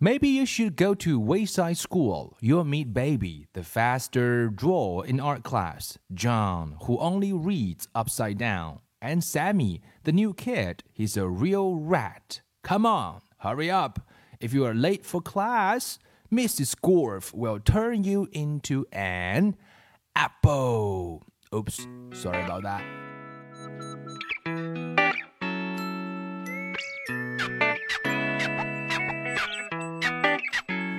Maybe you should go to Wayside School. You'll meet Baby, the faster drawer in art class, John, who only reads upside down, and Sammy, the new kid. He's a real rat. Come on, hurry up. If you are late for class, Mrs. Gorf will turn you into an apple. Oops, sorry about that.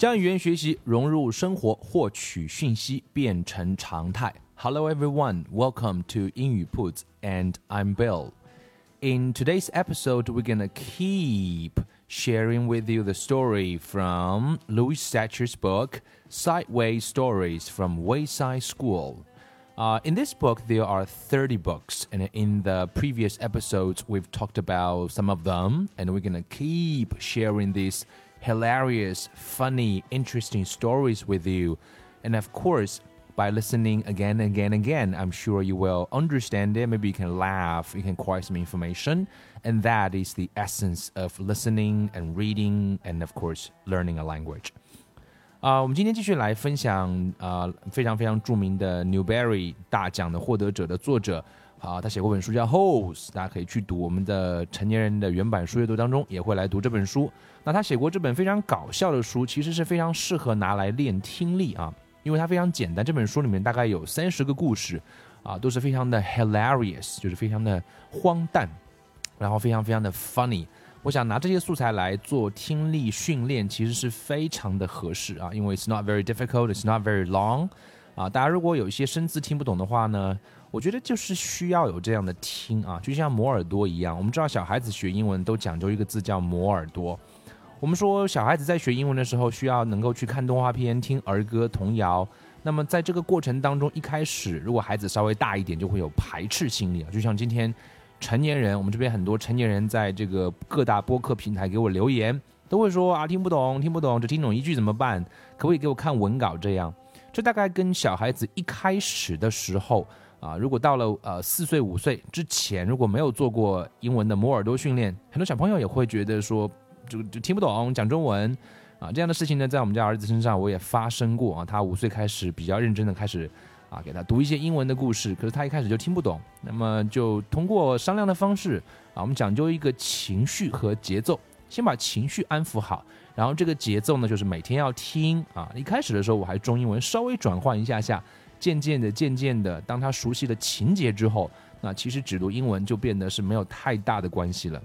将语言学习融入生活，获取讯息变成常态。Hello everyone, welcome to 英语 Puts, and I'm Bill. In today's episode, we're gonna keep sharing with you the story from Louis Sachar's book Sideways Stories from Wayside School. Uh, in this book, there are 30 books, and in the previous episodes, we've talked about some of them, and we're gonna keep sharing these hilarious, funny, interesting stories with you. And of course, by listening again and again and again, I'm sure you will understand it. Maybe you can laugh, you can acquire some information. And that is the essence of listening and reading, and of course, learning a language. 啊、uh,，我们今天继续来分享啊、呃、非常非常着名的 Newbery 大奖的获得者的作者 啊，他写过本书叫《Holes》，大家可以去读。我们的成年人的原版书阅读当中也会来读这本书。那他写过这本非常搞笑的书，其实是非常适合拿来练听力啊，因为它非常简单。这本书里面大概有三十个故事，啊，都是非常的 hilarious，就是非常的荒诞，然后非常非常的 funny。我想拿这些素材来做听力训练，其实是非常的合适啊，因为 it's not very difficult，it's not very long。啊，大家如果有一些生字听不懂的话呢，我觉得就是需要有这样的听啊，就像磨耳朵一样。我们知道小孩子学英文都讲究一个字叫磨耳朵。我们说小孩子在学英文的时候，需要能够去看动画片、听儿歌、童谣。那么在这个过程当中，一开始如果孩子稍微大一点，就会有排斥心理啊。就像今天成年人，我们这边很多成年人在这个各大播客平台给我留言，都会说啊听不懂，听不懂，只听懂一句怎么办？可不可以给我看文稿？这样，这大概跟小孩子一开始的时候啊，如果到了呃四岁五岁之前，如果没有做过英文的磨耳朵训练，很多小朋友也会觉得说。就就听不懂讲中文啊，这样的事情呢，在我们家儿子身上我也发生过啊。他五岁开始比较认真的开始啊，给他读一些英文的故事，可是他一开始就听不懂。那么就通过商量的方式啊，我们讲究一个情绪和节奏，先把情绪安抚好，然后这个节奏呢，就是每天要听啊。一开始的时候我还中英文稍微转换一下下，渐渐的渐渐的，当他熟悉了情节之后，那其实只读英文就变得是没有太大的关系了。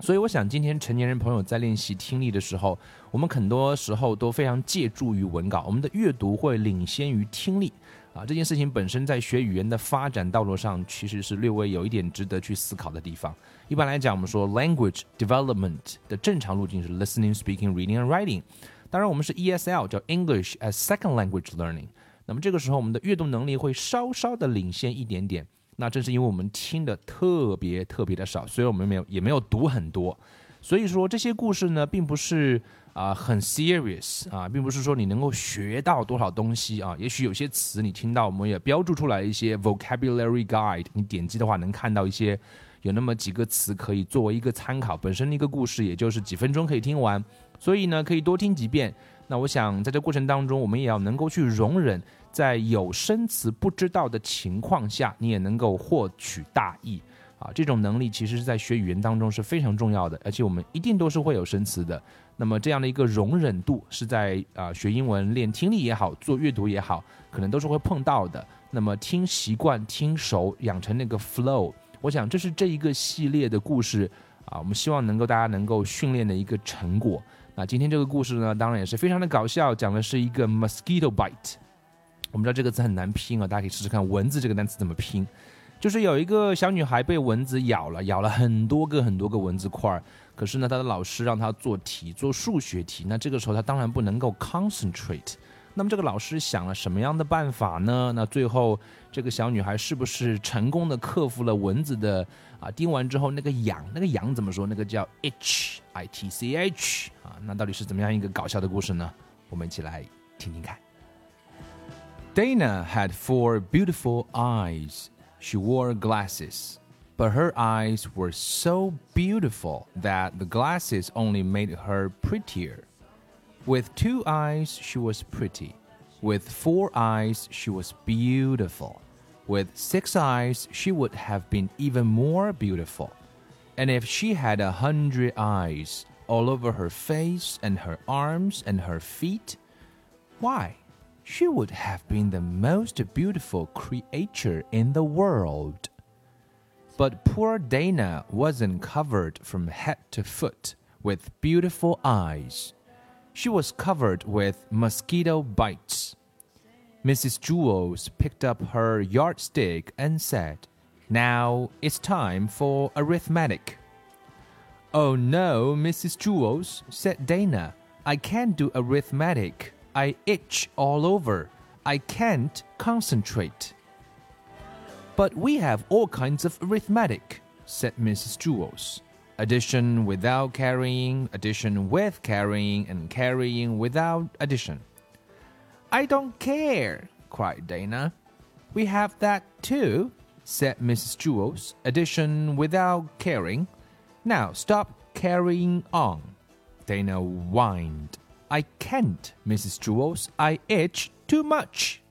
所以我想，今天成年人朋友在练习听力的时候，我们很多时候都非常借助于文稿，我们的阅读会领先于听力啊。这件事情本身在学语言的发展道路上，其实是略微有一点值得去思考的地方。一般来讲，我们说 language development 的正常路径是 listening, speaking, reading and writing。当然，我们是 ESL 叫 English as Second Language Learning。那么这个时候，我们的阅读能力会稍稍的领先一点点。那正是因为我们听的特别特别的少，所以我们没有也没有读很多，所以说这些故事呢，并不是啊很 serious 啊，并不是说你能够学到多少东西啊。也许有些词你听到，我们也标注出来一些 vocabulary guide，你点击的话能看到一些有那么几个词可以作为一个参考。本身一个故事也就是几分钟可以听完，所以呢可以多听几遍。那我想在这过程当中，我们也要能够去容忍。在有生词不知道的情况下，你也能够获取大意啊！这种能力其实是在学语言当中是非常重要的，而且我们一定都是会有生词的。那么这样的一个容忍度是在啊学英文练听力也好，做阅读也好，可能都是会碰到的。那么听习惯、听熟、养成那个 flow，我想这是这一个系列的故事啊，我们希望能够大家能够训练的一个成果。啊今天这个故事呢，当然也是非常的搞笑，讲的是一个 mosquito bite。我们知道这个词很难拼啊，大家可以试试看“蚊子”这个单词怎么拼。就是有一个小女孩被蚊子咬了，咬了很多个很多个蚊子块儿。可是呢，她的老师让她做题，做数学题。那这个时候她当然不能够 concentrate。那么这个老师想了什么样的办法呢？那最后这个小女孩是不是成功的克服了蚊子的啊叮完之后那个痒？那个痒怎么说？那个叫 itch i t c h 啊？那到底是怎么样一个搞笑的故事呢？我们一起来听听看。Dana had four beautiful eyes. She wore glasses, but her eyes were so beautiful that the glasses only made her prettier. With two eyes, she was pretty. With four eyes, she was beautiful. With six eyes, she would have been even more beautiful. And if she had a hundred eyes all over her face and her arms and her feet, why? she would have been the most beautiful creature in the world. But poor Dana wasn't covered from head to foot with beautiful eyes. She was covered with mosquito bites. Mrs. Jewels picked up her yardstick and said, Now it's time for arithmetic. Oh no, Mrs. Jewels, said Dana. I can't do arithmetic. I itch all over. I can't concentrate. But we have all kinds of arithmetic, said Mrs. Jewels. Addition without carrying, addition with carrying, and carrying without addition. I don't care, cried Dana. We have that too, said Mrs. Jewels. Addition without carrying. Now stop carrying on. Dana whined. I can't, Mrs. Jewels. I itch too much.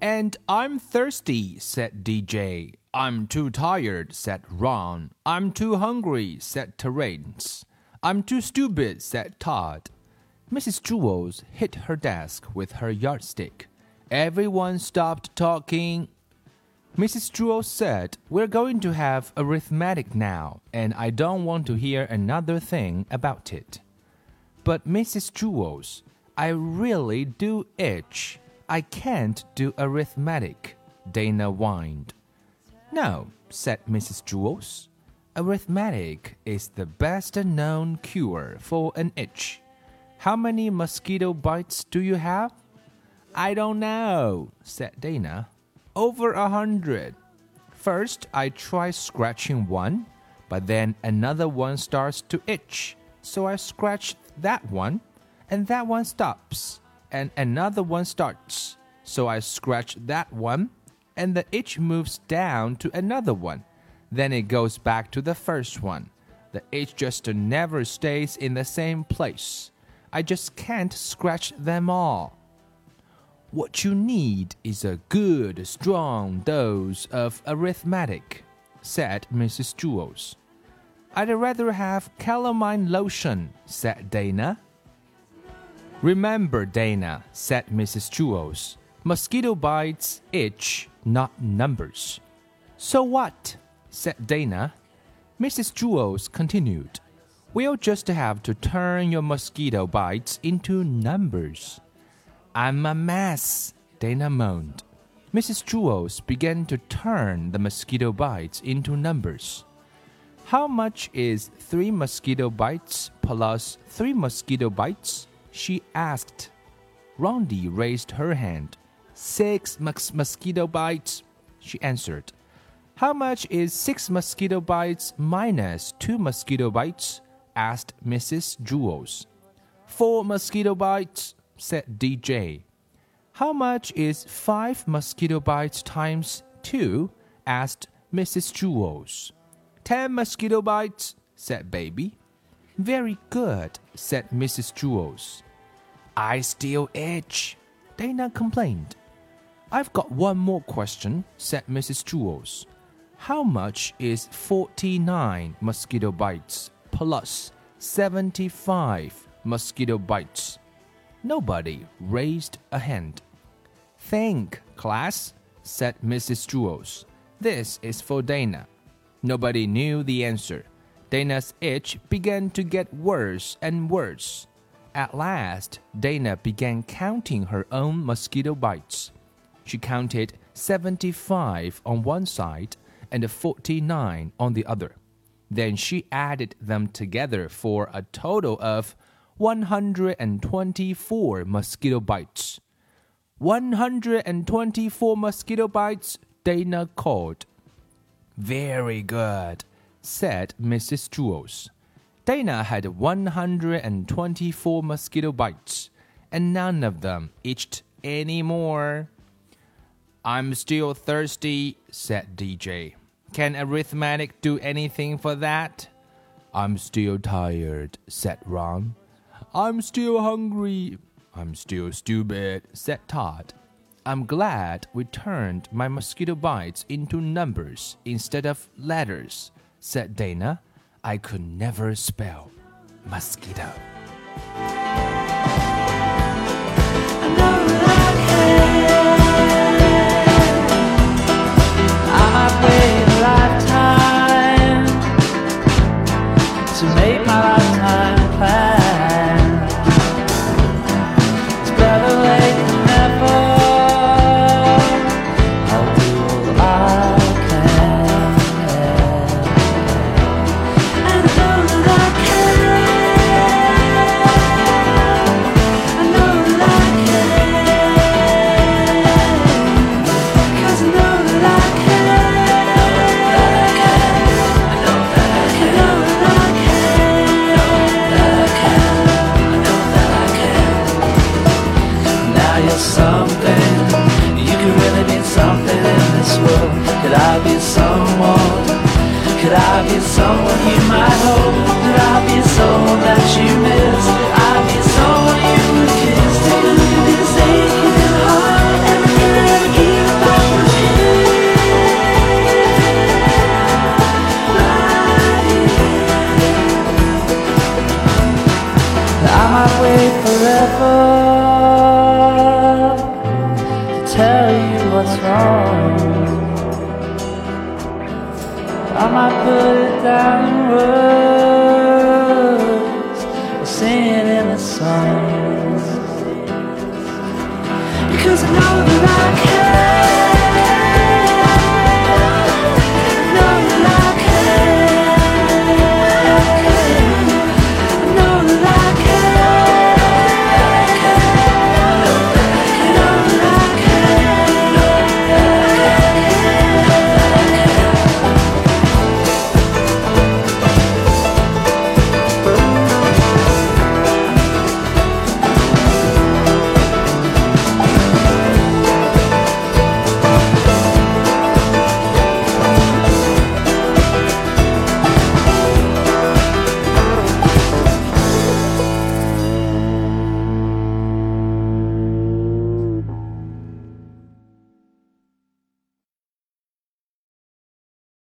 And I'm thirsty, said DJ. I'm too tired, said Ron. I'm too hungry, said Terence. I'm too stupid, said Todd. Mrs. Jewels hit her desk with her yardstick. Everyone stopped talking. Mrs. Jewels said, We're going to have arithmetic now, and I don't want to hear another thing about it. But Mrs. Jewels, I really do itch. I can't do arithmetic, Dana whined. No, said Mrs. Jewels. Arithmetic is the best known cure for an itch. How many mosquito bites do you have? I don't know, said Dana. Over a hundred. First, I try scratching one, but then another one starts to itch, so I scratch that one, and that one stops, and another one starts. So I scratch that one, and the itch moves down to another one. Then it goes back to the first one. The itch just never stays in the same place. I just can't scratch them all. What you need is a good, strong dose of arithmetic, said Mrs. Jewels. I'd rather have calamine lotion, said Dana. Remember, Dana, said Mrs. Jewels. Mosquito bites itch, not numbers. So what? said Dana. Mrs. Jewels continued. We'll just have to turn your mosquito bites into numbers. I'm a mess, Dana moaned. Mrs. Jewels began to turn the mosquito bites into numbers. How much is three mosquito bites plus three mosquito bites? she asked. Rondi raised her hand. Six mosquito bites, she answered. How much is six mosquito bites minus two mosquito bites? asked Mrs. Jewels. Four mosquito bites, said DJ. How much is five mosquito bites times two? asked Mrs. Jewels. Ten mosquito bites, said Baby. Very good, said Mrs. Jewels. I still itch, Dana complained. I've got one more question, said Mrs. Jewels. How much is 49 mosquito bites plus 75 mosquito bites? Nobody raised a hand. Think, class, said Mrs. Jewels. This is for Dana. Nobody knew the answer. Dana's itch began to get worse and worse. At last, Dana began counting her own mosquito bites. She counted 75 on one side and 49 on the other. Then she added them together for a total of 124 mosquito bites. 124 mosquito bites, Dana called. Very good, said Mrs. Jewels. Dana had 124 mosquito bites, and none of them itched any more. I'm still thirsty, said DJ. Can arithmetic do anything for that? I'm still tired, said Ron. I'm still hungry. I'm still stupid, said Todd. I'm glad we turned my mosquito bites into numbers instead of letters, said Dana. I could never spell mosquito. that I can